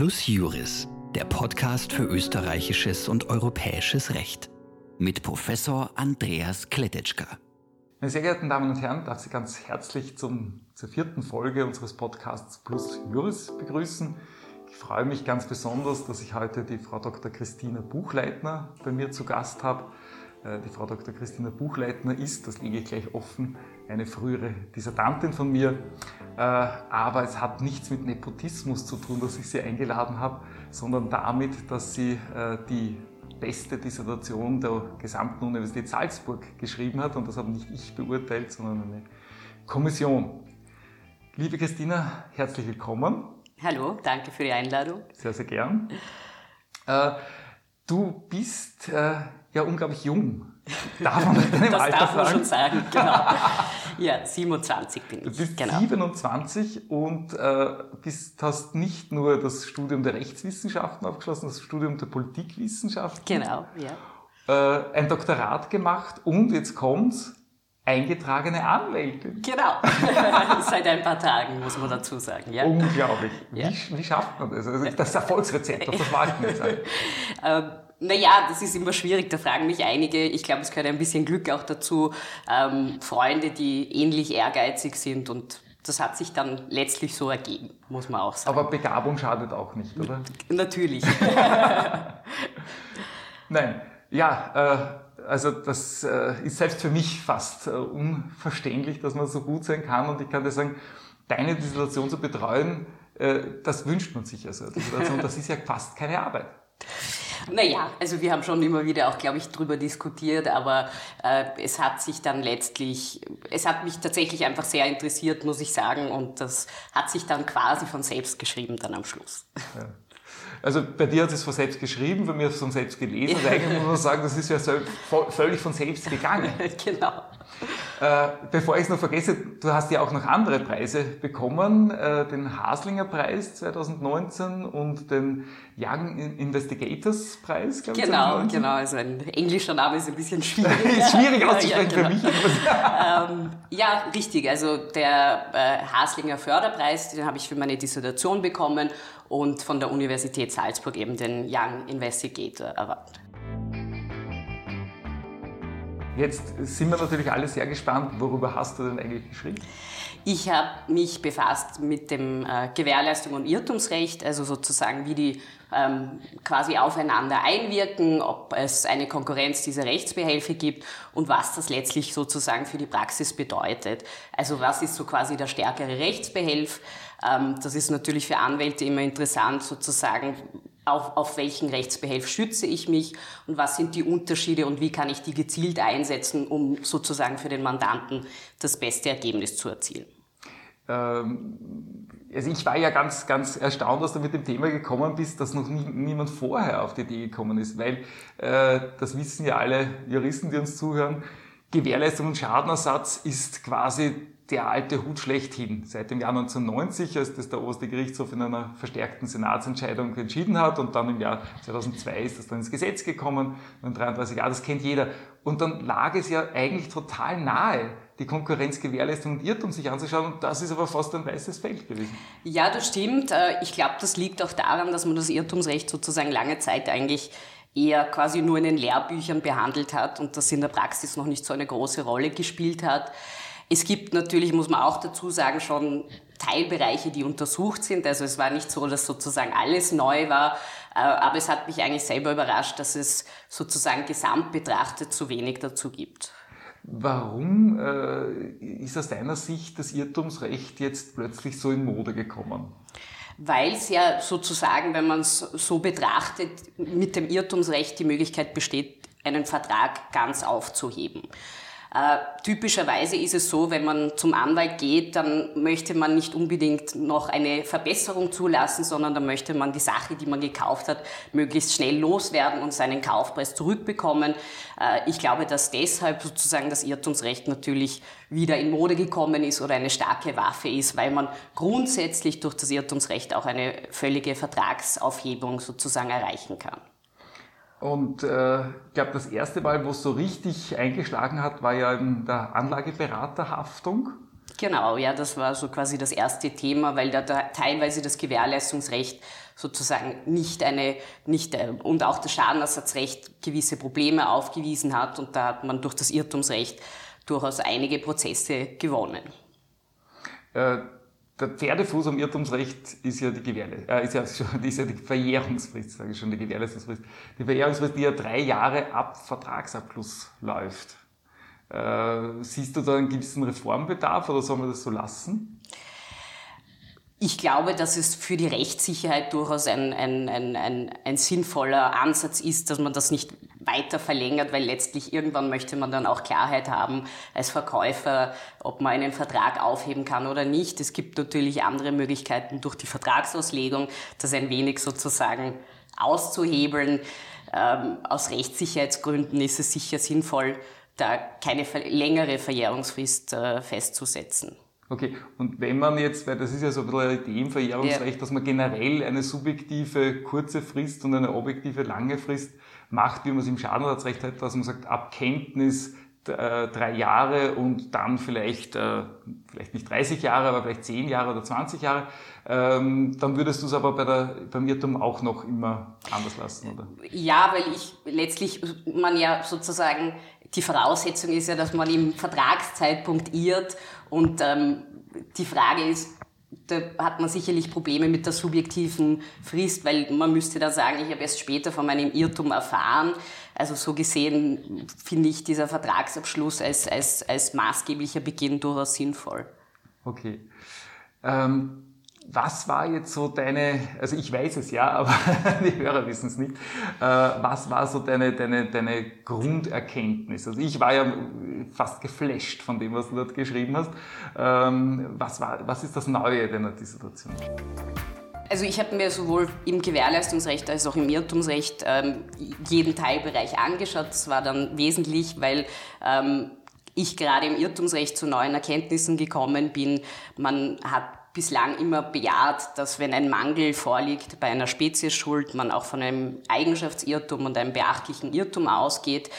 Plus Juris, der Podcast für österreichisches und europäisches Recht. Mit Professor Andreas Kletetschka. Meine sehr geehrten Damen und Herren, darf Sie ganz herzlich zum, zur vierten Folge unseres Podcasts Plus Juris begrüßen. Ich freue mich ganz besonders, dass ich heute die Frau Dr. Christina Buchleitner bei mir zu Gast habe. Äh, die Frau Dr. Christina Buchleitner ist, das lege ich gleich offen, eine frühere Dissertantin von mir. Äh, aber es hat nichts mit Nepotismus zu tun, dass ich sie eingeladen habe, sondern damit, dass sie äh, die beste Dissertation der gesamten Universität Salzburg geschrieben hat. Und das habe nicht ich beurteilt, sondern eine Kommission. Liebe Christina, herzlich willkommen. Hallo, danke für die Einladung. Sehr, sehr gern. Du bist ja unglaublich jung. Darf man mit deinem das Alter darf man sagen? schon sagen, genau. Ja, 27 bin ich. Du bist genau. 27 und äh, bist, hast nicht nur das Studium der Rechtswissenschaften abgeschlossen, das Studium der Politikwissenschaften. Genau, ja. Äh, ein Doktorat gemacht und jetzt kommt's, eingetragene Anwältin. Genau, seit ein paar Tagen, muss man dazu sagen. Ja. Unglaublich. Ja. Wie, wie schafft man das? Also das Erfolgsrezept, das warten wir jetzt ähm, naja, das ist immer schwierig, da fragen mich einige. Ich glaube, es gehört ein bisschen Glück auch dazu. Ähm, Freunde, die ähnlich ehrgeizig sind und das hat sich dann letztlich so ergeben, muss man auch sagen. Aber Begabung schadet auch nicht, oder? Natürlich. Nein, ja, äh, also das äh, ist selbst für mich fast äh, unverständlich, dass man so gut sein kann. Und ich kann dir sagen, deine Dissertation zu betreuen, äh, das wünscht man sich also. Das ist ja fast keine Arbeit. Naja, also wir haben schon immer wieder auch, glaube ich, drüber diskutiert, aber äh, es hat sich dann letztlich, es hat mich tatsächlich einfach sehr interessiert, muss ich sagen, und das hat sich dann quasi von selbst geschrieben dann am Schluss. Ja. Also bei dir hat es von selbst geschrieben, bei mir hat es von selbst gelesen. Also eigentlich muss man sagen, das ist ja völlig von selbst gegangen. genau. Äh, bevor ich es noch vergesse, du hast ja auch noch andere Preise bekommen, äh, den Haslinger Preis 2019 und den Young Investigators Preis, glaube ich. Genau, genau. Also ein englischer Name ist ein bisschen schwierig. ist schwierig auszusprechen ja, genau. für mich. ähm, ja, richtig. Also der äh, Haslinger Förderpreis, den habe ich für meine Dissertation bekommen und von der Universität Salzburg eben den Young Investigator Award. Jetzt sind wir natürlich alle sehr gespannt, worüber hast du denn eigentlich geschrieben? Ich habe mich befasst mit dem äh, Gewährleistung und Irrtumsrecht, also sozusagen wie die ähm, quasi aufeinander einwirken, ob es eine Konkurrenz dieser Rechtsbehelfe gibt und was das letztlich sozusagen für die Praxis bedeutet. Also was ist so quasi der stärkere Rechtsbehelf? Ähm, das ist natürlich für Anwälte immer interessant, sozusagen auf, auf welchen Rechtsbehelf schütze ich mich und was sind die Unterschiede und wie kann ich die gezielt einsetzen, um sozusagen für den Mandanten das beste Ergebnis zu erzielen. Ähm, also ich war ja ganz, ganz erstaunt, dass du mit dem Thema gekommen bist, dass noch nie, niemand vorher auf die Idee gekommen ist, weil äh, das wissen ja alle Juristen, die uns zuhören, Gewährleistung und Schadenersatz ist quasi der alte Hut schlechthin. Seit dem Jahr 1990, als das der oberste Gerichtshof in einer verstärkten Senatsentscheidung entschieden hat und dann im Jahr 2002 ist das dann ins Gesetz gekommen, in 33 Jahren, das kennt jeder. Und dann lag es ja eigentlich total nahe, die Konkurrenzgewährleistung und Irrtum sich anzuschauen und das ist aber fast ein weißes Feld gewesen. Ja, das stimmt. Äh, ich glaube, das liegt auch daran, dass man das Irrtumsrecht sozusagen lange Zeit eigentlich eher quasi nur in den Lehrbüchern behandelt hat und das in der Praxis noch nicht so eine große Rolle gespielt hat. Es gibt natürlich, muss man auch dazu sagen, schon Teilbereiche, die untersucht sind. Also es war nicht so, dass sozusagen alles neu war, äh, aber es hat mich eigentlich selber überrascht, dass es sozusagen gesamt betrachtet zu wenig dazu gibt. Warum äh, ist aus deiner Sicht das Irrtumsrecht jetzt plötzlich so in Mode gekommen? Weil es ja sozusagen, wenn man es so betrachtet, mit dem Irrtumsrecht die Möglichkeit besteht, einen Vertrag ganz aufzuheben. Äh, typischerweise ist es so, wenn man zum Anwalt geht, dann möchte man nicht unbedingt noch eine Verbesserung zulassen, sondern dann möchte man die Sache, die man gekauft hat, möglichst schnell loswerden und seinen Kaufpreis zurückbekommen. Äh, ich glaube, dass deshalb sozusagen das Irrtumsrecht natürlich wieder in Mode gekommen ist oder eine starke Waffe ist, weil man grundsätzlich durch das Irrtumsrecht auch eine völlige Vertragsaufhebung sozusagen erreichen kann. Und äh, ich glaube, das erste Mal, wo es so richtig eingeschlagen hat, war ja in der Anlageberaterhaftung. Genau, ja, das war so quasi das erste Thema, weil da, da teilweise das Gewährleistungsrecht sozusagen nicht eine, nicht, äh, und auch das Schadenersatzrecht gewisse Probleme aufgewiesen hat und da hat man durch das Irrtumsrecht durchaus einige Prozesse gewonnen. Äh, der Pferdefuß am Irrtumsrecht ist ja die Gewährle äh, ist ja, ist ja die Verjährungsfrist, sage ich schon, die Gewährleistungsfrist. Die Verjährungsfrist, die ja drei Jahre ab Vertragsabschluss läuft. Äh, siehst du da einen gewissen Reformbedarf oder soll man das so lassen? Ich glaube, dass es für die Rechtssicherheit durchaus ein, ein, ein, ein, ein sinnvoller Ansatz ist, dass man das nicht weiter verlängert, weil letztlich irgendwann möchte man dann auch Klarheit haben als Verkäufer, ob man einen Vertrag aufheben kann oder nicht. Es gibt natürlich andere Möglichkeiten durch die Vertragsauslegung, das ein wenig sozusagen auszuhebeln. Ähm, aus Rechtssicherheitsgründen ist es sicher sinnvoll, da keine längere Verjährungsfrist äh, festzusetzen. Okay, und wenn man jetzt, weil das ist ja so ein bisschen eine Idee im Verjährungsrecht, ja. dass man generell eine subjektive kurze Frist und eine objektive lange Frist macht, wie man es im Schadenersatzrecht hat, dass man sagt, ab Kenntnis äh, drei Jahre und dann vielleicht, äh, vielleicht nicht 30 Jahre, aber vielleicht 10 Jahre oder 20 Jahre, ähm, dann würdest du es aber bei der, beim Irrtum auch noch immer anders lassen, oder? Ja, weil ich letztlich man ja sozusagen die Voraussetzung ist ja, dass man im Vertragszeitpunkt irrt und ähm, die Frage ist, da hat man sicherlich Probleme mit der subjektiven Frist, weil man müsste da sagen, ich habe erst später von meinem Irrtum erfahren. Also so gesehen finde ich dieser Vertragsabschluss als, als, als maßgeblicher Beginn durchaus sinnvoll. Okay. Ähm was war jetzt so deine, also ich weiß es ja, aber die Hörer wissen es nicht, äh, was war so deine, deine, deine Grunderkenntnis? Also ich war ja fast geflasht von dem, was du dort geschrieben hast. Ähm, was, war, was ist das Neue deiner Dissertation? Also ich habe mir sowohl im Gewährleistungsrecht als auch im Irrtumsrecht ähm, jeden Teilbereich angeschaut. Das war dann wesentlich, weil ähm, ich gerade im Irrtumsrecht zu neuen Erkenntnissen gekommen bin. Man hat bislang immer bejaht, dass wenn ein Mangel vorliegt bei einer Speziesschuld, man auch von einem Eigenschaftsirrtum und einem beachtlichen Irrtum ausgeht.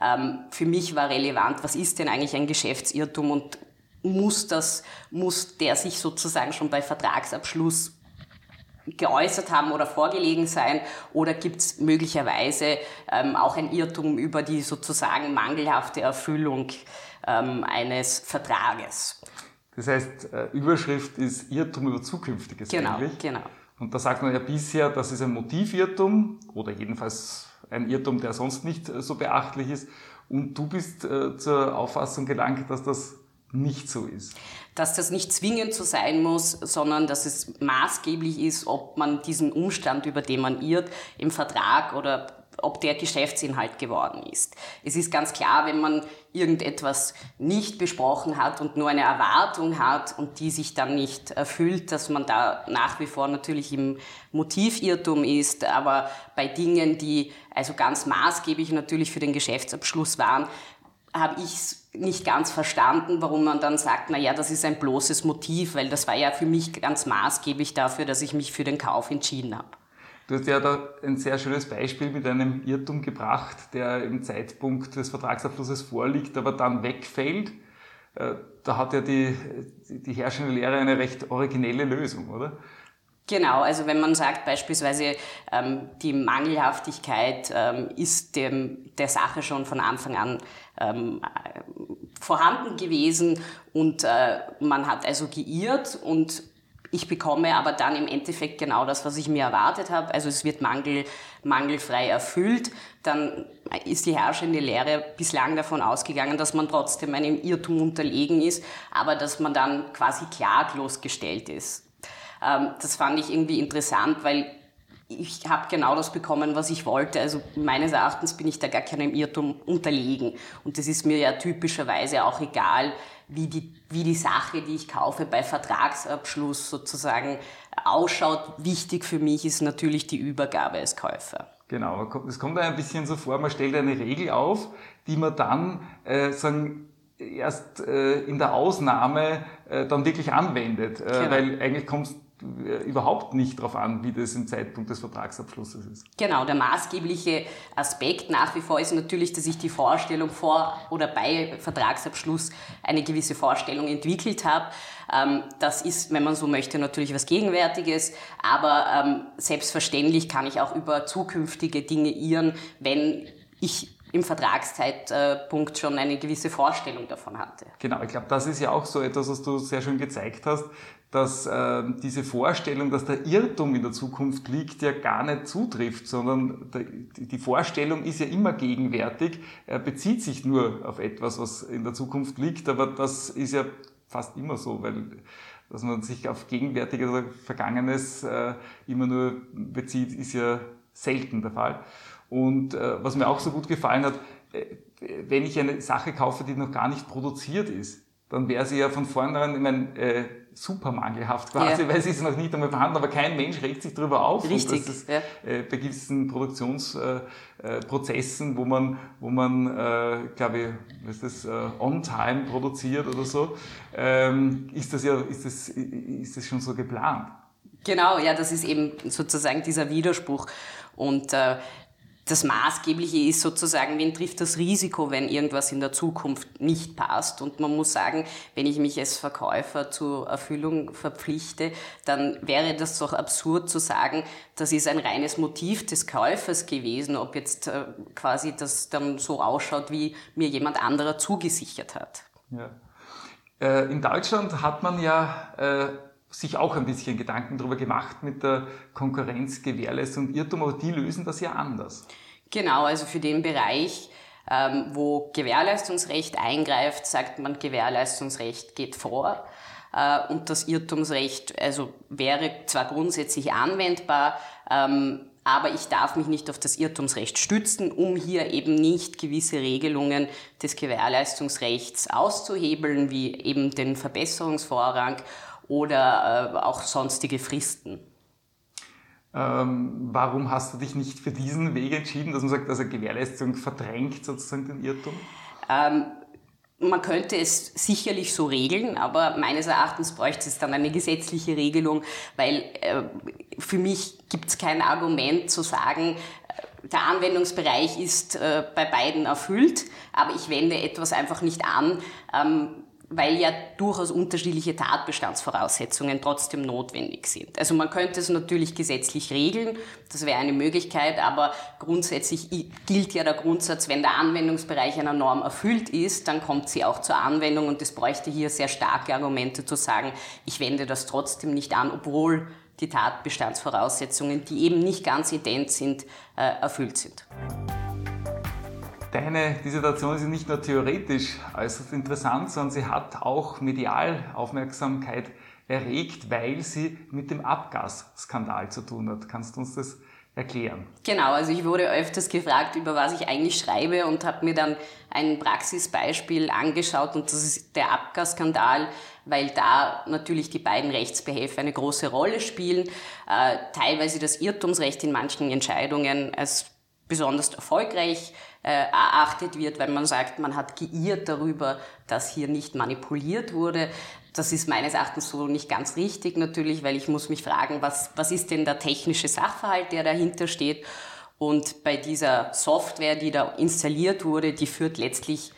Ähm, für mich war relevant, was ist denn eigentlich ein Geschäftsirrtum und muss das, muss der sich sozusagen schon bei Vertragsabschluss geäußert haben oder vorgelegen sein oder gibt es möglicherweise ähm, auch ein Irrtum über die sozusagen mangelhafte Erfüllung ähm, eines Vertrages. Das heißt, äh, Überschrift ist Irrtum über Zukünftiges genau, eigentlich. Genau. Und da sagt man ja bisher, das ist ein Motivirrtum oder jedenfalls ein Irrtum, der sonst nicht äh, so beachtlich ist. Und du bist äh, zur Auffassung gelangt, dass das nicht so ist. Dass das nicht zwingend so sein muss, sondern dass es maßgeblich ist, ob man diesen Umstand, über den man irrt, im Vertrag oder ob der Geschäftsinhalt geworden ist. Es ist ganz klar, wenn man irgendetwas nicht besprochen hat und nur eine Erwartung hat und die sich dann nicht erfüllt, dass man da nach wie vor natürlich im Motivirrtum ist, aber bei Dingen, die also ganz maßgeblich natürlich für den Geschäftsabschluss waren, habe ich nicht ganz verstanden, warum man dann sagt, na ja, das ist ein bloßes Motiv, weil das war ja für mich ganz maßgeblich dafür, dass ich mich für den Kauf entschieden habe. Du hast ja da ein sehr schönes Beispiel mit einem Irrtum gebracht, der im Zeitpunkt des Vertragsabschlusses vorliegt, aber dann wegfällt. Äh, da hat ja die, die herrschende Lehre eine recht originelle Lösung, oder? Genau, also wenn man sagt beispielsweise, ähm, die Mangelhaftigkeit ähm, ist dem, der Sache schon von Anfang an ähm, vorhanden gewesen und äh, man hat also geirrt und ich bekomme aber dann im Endeffekt genau das, was ich mir erwartet habe. Also es wird mangel, mangelfrei erfüllt. Dann ist die herrschende Lehre bislang davon ausgegangen, dass man trotzdem einem Irrtum unterlegen ist, aber dass man dann quasi klaglos gestellt ist. Ähm, das fand ich irgendwie interessant, weil ich habe genau das bekommen, was ich wollte. Also meines Erachtens bin ich da gar keinem Irrtum unterlegen. Und das ist mir ja typischerweise auch egal, wie die, wie die Sache, die ich kaufe, bei Vertragsabschluss sozusagen ausschaut. Wichtig für mich ist natürlich die Übergabe als Käufer. Genau, es kommt ein bisschen so vor, man stellt eine Regel auf, die man dann äh, sagen, erst äh, in der Ausnahme äh, dann wirklich anwendet. Äh, genau. Weil eigentlich kommst überhaupt nicht darauf an, wie das im Zeitpunkt des Vertragsabschlusses ist. Genau, der maßgebliche Aspekt nach wie vor ist natürlich, dass ich die Vorstellung vor oder bei Vertragsabschluss eine gewisse Vorstellung entwickelt habe. Ähm, das ist, wenn man so möchte, natürlich was Gegenwärtiges, aber ähm, selbstverständlich kann ich auch über zukünftige Dinge irren, wenn ich im Vertragszeitpunkt schon eine gewisse Vorstellung davon hatte. Genau, ich glaube, das ist ja auch so etwas, was du sehr schön gezeigt hast, dass äh, diese Vorstellung, dass der Irrtum in der Zukunft liegt, ja gar nicht zutrifft, sondern die, die Vorstellung ist ja immer gegenwärtig, er bezieht sich nur auf etwas, was in der Zukunft liegt, aber das ist ja fast immer so, weil dass man sich auf Gegenwärtiges oder Vergangenes äh, immer nur bezieht, ist ja selten der Fall. Und äh, was mir auch so gut gefallen hat, äh, wenn ich eine Sache kaufe, die noch gar nicht produziert ist, dann wäre sie ja von vornherein, ich meine, äh, super mangelhaft quasi, ja. weil sie ist noch nicht einmal vorhanden, aber kein Mensch regt sich darüber auf. Richtig. Es, ja. äh, bei gewissen Produktionsprozessen, äh, wo man, wo man, äh, glaube ich, was ist das, äh, on time produziert oder so, ähm, ist das ja, ist das, ist das schon so geplant. Genau, ja, das ist eben sozusagen dieser Widerspruch. Und äh, das Maßgebliche ist sozusagen, wen trifft das Risiko, wenn irgendwas in der Zukunft nicht passt. Und man muss sagen, wenn ich mich als Verkäufer zur Erfüllung verpflichte, dann wäre das doch absurd zu sagen, das ist ein reines Motiv des Käufers gewesen, ob jetzt äh, quasi das dann so ausschaut, wie mir jemand anderer zugesichert hat. Ja. Äh, in Deutschland hat man ja äh, sich auch ein bisschen Gedanken darüber gemacht mit der Konkurrenz, Gewährleistung und Irrtum, aber die lösen das ja anders. Genau, also für den Bereich, ähm, wo Gewährleistungsrecht eingreift, sagt man, Gewährleistungsrecht geht vor. Äh, und das Irrtumsrecht also wäre zwar grundsätzlich anwendbar, ähm, aber ich darf mich nicht auf das Irrtumsrecht stützen, um hier eben nicht gewisse Regelungen des Gewährleistungsrechts auszuhebeln, wie eben den Verbesserungsvorrang oder äh, auch sonstige Fristen. Ähm, warum hast du dich nicht für diesen Weg entschieden, dass man sagt, also Gewährleistung verdrängt sozusagen den Irrtum? Ähm, man könnte es sicherlich so regeln, aber meines Erachtens bräuchte es dann eine gesetzliche Regelung, weil äh, für mich gibt es kein Argument zu sagen, äh, der Anwendungsbereich ist äh, bei beiden erfüllt, aber ich wende etwas einfach nicht an, ähm, weil ja durchaus unterschiedliche Tatbestandsvoraussetzungen trotzdem notwendig sind. Also man könnte es natürlich gesetzlich regeln, das wäre eine Möglichkeit, aber grundsätzlich gilt ja der Grundsatz, wenn der Anwendungsbereich einer Norm erfüllt ist, dann kommt sie auch zur Anwendung und es bräuchte hier sehr starke Argumente zu sagen, ich wende das trotzdem nicht an, obwohl die Tatbestandsvoraussetzungen, die eben nicht ganz ident sind, äh, erfüllt sind deine Dissertation ist nicht nur theoretisch äußerst interessant, sondern sie hat auch medial Aufmerksamkeit erregt, weil sie mit dem Abgasskandal zu tun hat. Kannst du uns das erklären? Genau, also ich wurde öfters gefragt, über was ich eigentlich schreibe und habe mir dann ein Praxisbeispiel angeschaut und das ist der Abgasskandal, weil da natürlich die beiden Rechtsbehelfe eine große Rolle spielen, äh, teilweise das Irrtumsrecht in manchen Entscheidungen als besonders erfolgreich erachtet wird, weil man sagt, man hat geirrt darüber, dass hier nicht manipuliert wurde. Das ist meines Erachtens so nicht ganz richtig natürlich, weil ich muss mich fragen, was, was ist denn der technische Sachverhalt, der dahinter steht? Und bei dieser Software, die da installiert wurde, die führt letztlich,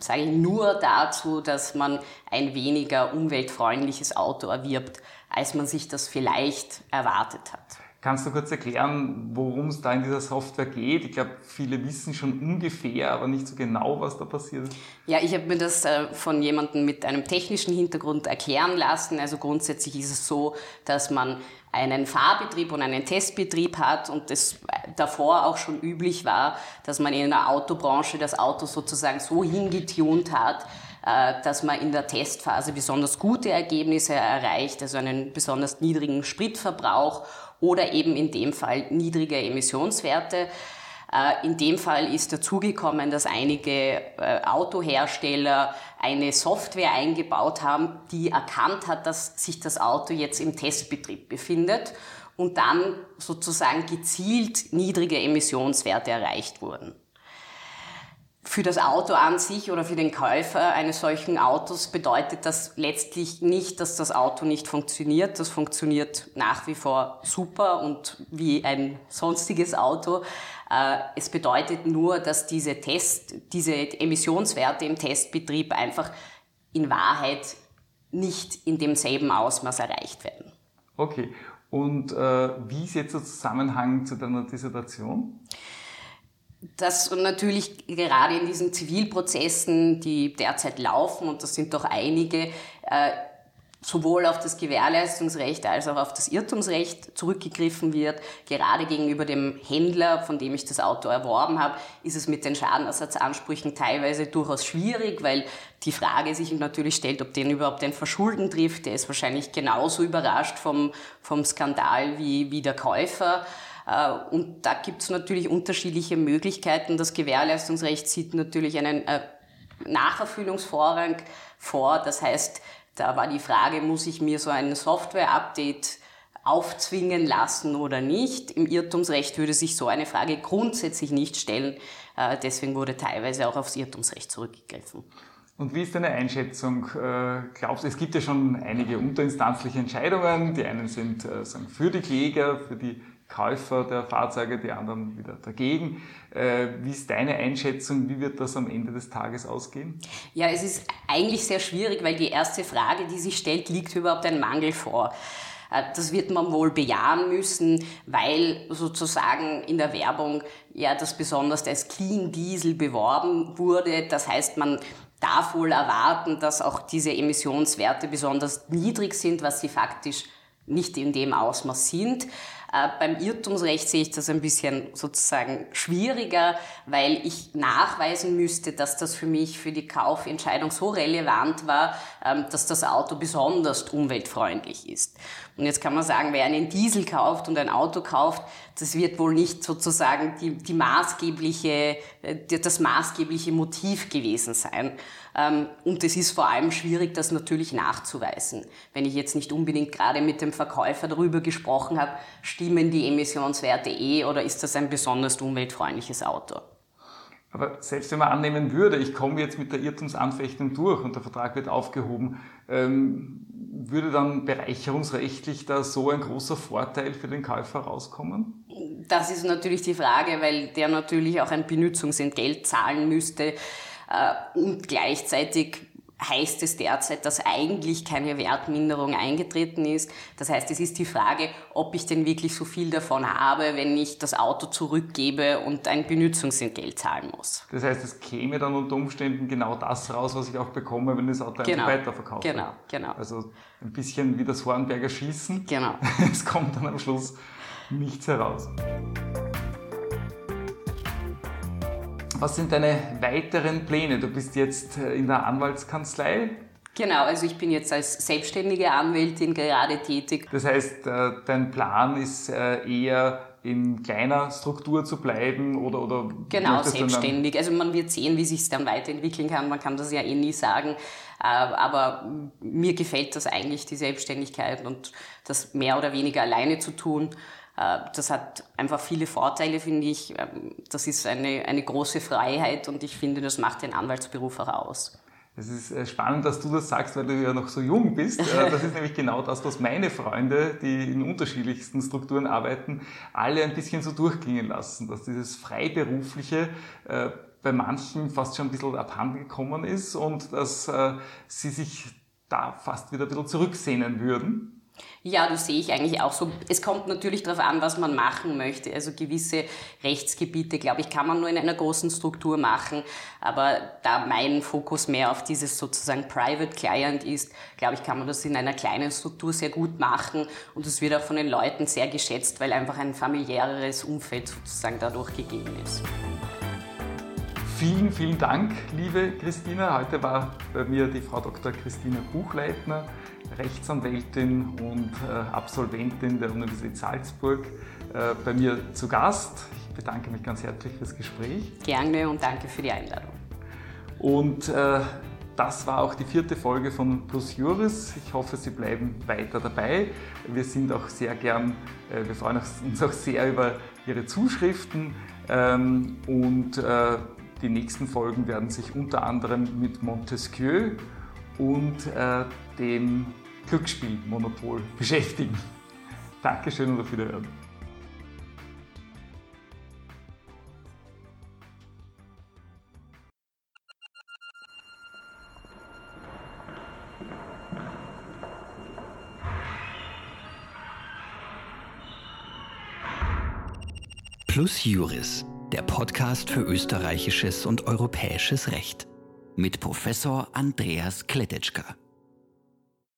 sage ich, nur dazu, dass man ein weniger umweltfreundliches Auto erwirbt, als man sich das vielleicht erwartet hat. Kannst du kurz erklären, worum es da in dieser Software geht? Ich glaube, viele wissen schon ungefähr, aber nicht so genau, was da passiert ist. Ja, ich habe mir das äh, von jemandem mit einem technischen Hintergrund erklären lassen. Also grundsätzlich ist es so, dass man einen Fahrbetrieb und einen Testbetrieb hat und es davor auch schon üblich war, dass man in der Autobranche das Auto sozusagen so hingetunt hat, äh, dass man in der Testphase besonders gute Ergebnisse erreicht, also einen besonders niedrigen Spritverbrauch oder eben in dem Fall niedrige Emissionswerte. Äh, in dem Fall ist dazugekommen, dass einige äh, Autohersteller eine Software eingebaut haben, die erkannt hat, dass sich das Auto jetzt im Testbetrieb befindet und dann sozusagen gezielt niedrige Emissionswerte erreicht wurden. Für das Auto an sich oder für den Käufer eines solchen Autos bedeutet das letztlich nicht, dass das Auto nicht funktioniert. Das funktioniert nach wie vor super und wie ein sonstiges Auto. Äh, es bedeutet nur, dass diese Test, diese Emissionswerte im Testbetrieb einfach in Wahrheit nicht in demselben Ausmaß erreicht werden. Okay. Und äh, wie ist jetzt der Zusammenhang zu deiner Dissertation? Dass natürlich gerade in diesen Zivilprozessen, die derzeit laufen, und das sind doch einige, äh, sowohl auf das Gewährleistungsrecht als auch auf das Irrtumsrecht zurückgegriffen wird. Gerade gegenüber dem Händler, von dem ich das Auto erworben habe, ist es mit den Schadenersatzansprüchen teilweise durchaus schwierig, weil die Frage sich natürlich stellt, ob den überhaupt ein Verschulden trifft. Der ist wahrscheinlich genauso überrascht vom, vom Skandal wie, wie der Käufer. Äh, und da gibt es natürlich unterschiedliche Möglichkeiten. Das Gewährleistungsrecht sieht natürlich einen äh, Nacherfüllungsvorrang vor. Das heißt, da war die Frage, muss ich mir so ein Software-Update aufzwingen lassen oder nicht. Im Irrtumsrecht würde sich so eine Frage grundsätzlich nicht stellen. Äh, deswegen wurde teilweise auch aufs Irrtumsrecht zurückgegriffen. Und wie ist deine Einschätzung? Glaubst du, es gibt ja schon einige unterinstanzliche Entscheidungen. Die einen sind sagen, für die Kläger, für die Käufer der Fahrzeuge, die anderen wieder dagegen. Äh, wie ist deine Einschätzung? Wie wird das am Ende des Tages ausgehen? Ja, es ist eigentlich sehr schwierig, weil die erste Frage, die sich stellt, liegt überhaupt ein Mangel vor. Äh, das wird man wohl bejahen müssen, weil sozusagen in der Werbung ja das besonders als Clean Diesel beworben wurde. Das heißt, man darf wohl erwarten, dass auch diese Emissionswerte besonders niedrig sind, was sie faktisch nicht in dem Ausmaß sind. Äh, beim Irrtumsrecht sehe ich das ein bisschen sozusagen schwieriger, weil ich nachweisen müsste, dass das für mich für die Kaufentscheidung so relevant war, ähm, dass das Auto besonders umweltfreundlich ist. Und jetzt kann man sagen, wer einen Diesel kauft und ein Auto kauft, das wird wohl nicht sozusagen die, die maßgebliche, äh, das maßgebliche Motiv gewesen sein. Ähm, und es ist vor allem schwierig, das natürlich nachzuweisen. Wenn ich jetzt nicht unbedingt gerade mit dem Verkäufer darüber gesprochen habe, stimmen die Emissionswerte eh oder ist das ein besonders umweltfreundliches Auto? Aber selbst wenn man annehmen würde, ich komme jetzt mit der Irrtumsanfechtung durch und der Vertrag wird aufgehoben, ähm, würde dann bereicherungsrechtlich da so ein großer Vorteil für den Käufer rauskommen? Das ist natürlich die Frage, weil der natürlich auch ein Benutzungsentgelt zahlen müsste und gleichzeitig heißt es derzeit, dass eigentlich keine Wertminderung eingetreten ist. Das heißt, es ist die Frage, ob ich denn wirklich so viel davon habe, wenn ich das Auto zurückgebe und ein Benutzungsentgelt zahlen muss. Das heißt, es käme dann unter Umständen genau das raus, was ich auch bekomme, wenn ich das Auto genau. weiterverkaufe. Genau, genau. Also ein bisschen wie das Hornberger Schießen. Genau. es kommt dann am Schluss nichts heraus. Was sind deine weiteren Pläne? Du bist jetzt äh, in der Anwaltskanzlei. Genau, also ich bin jetzt als selbstständige Anwältin gerade tätig. Das heißt, äh, dein Plan ist äh, eher in kleiner Struktur zu bleiben oder oder genau selbstständig. Also man wird sehen, wie sich es dann weiterentwickeln kann. Man kann das ja eh nie sagen. Aber mir gefällt das eigentlich die Selbstständigkeit und das mehr oder weniger alleine zu tun. Äh, das hat einfach viele Vorteile, finde ich. Ähm, das ist eine, eine große Freiheit und ich finde, das macht den Anwaltsberuf auch aus. Es ist äh, spannend, dass du das sagst, weil du ja noch so jung bist. Äh, das ist nämlich genau das, was meine Freunde, die in unterschiedlichsten Strukturen arbeiten, alle ein bisschen so durchgehen lassen, dass dieses Freiberufliche bei manchen fast schon ein bisschen abhanden gekommen ist und dass sie sich da fast wieder ein bisschen zurücksehnen würden. Ja, das sehe ich eigentlich auch so. Es kommt natürlich darauf an, was man machen möchte. Also gewisse Rechtsgebiete, glaube ich, kann man nur in einer großen Struktur machen. Aber da mein Fokus mehr auf dieses sozusagen Private Client ist, glaube ich, kann man das in einer kleinen Struktur sehr gut machen. Und es wird auch von den Leuten sehr geschätzt, weil einfach ein familiäreres Umfeld sozusagen dadurch gegeben ist. Vielen, vielen Dank, liebe Christina. Heute war bei mir die Frau Dr. Christina Buchleitner. Rechtsanwältin und äh, Absolventin der Universität Salzburg, äh, bei mir zu Gast. Ich bedanke mich ganz herzlich fürs Gespräch. Gerne und danke für die Einladung. Und äh, das war auch die vierte Folge von Plus Juris. Ich hoffe, Sie bleiben weiter dabei. Wir sind auch sehr gern, äh, wir freuen uns auch sehr über Ihre Zuschriften ähm, und äh, die nächsten Folgen werden sich unter anderem mit Montesquieu und dem Glücksspielmonopol beschäftigen. Dankeschön und auf Wiederhören. Plus Juris, der Podcast für österreichisches und europäisches Recht mit Professor Andreas Kletetschka.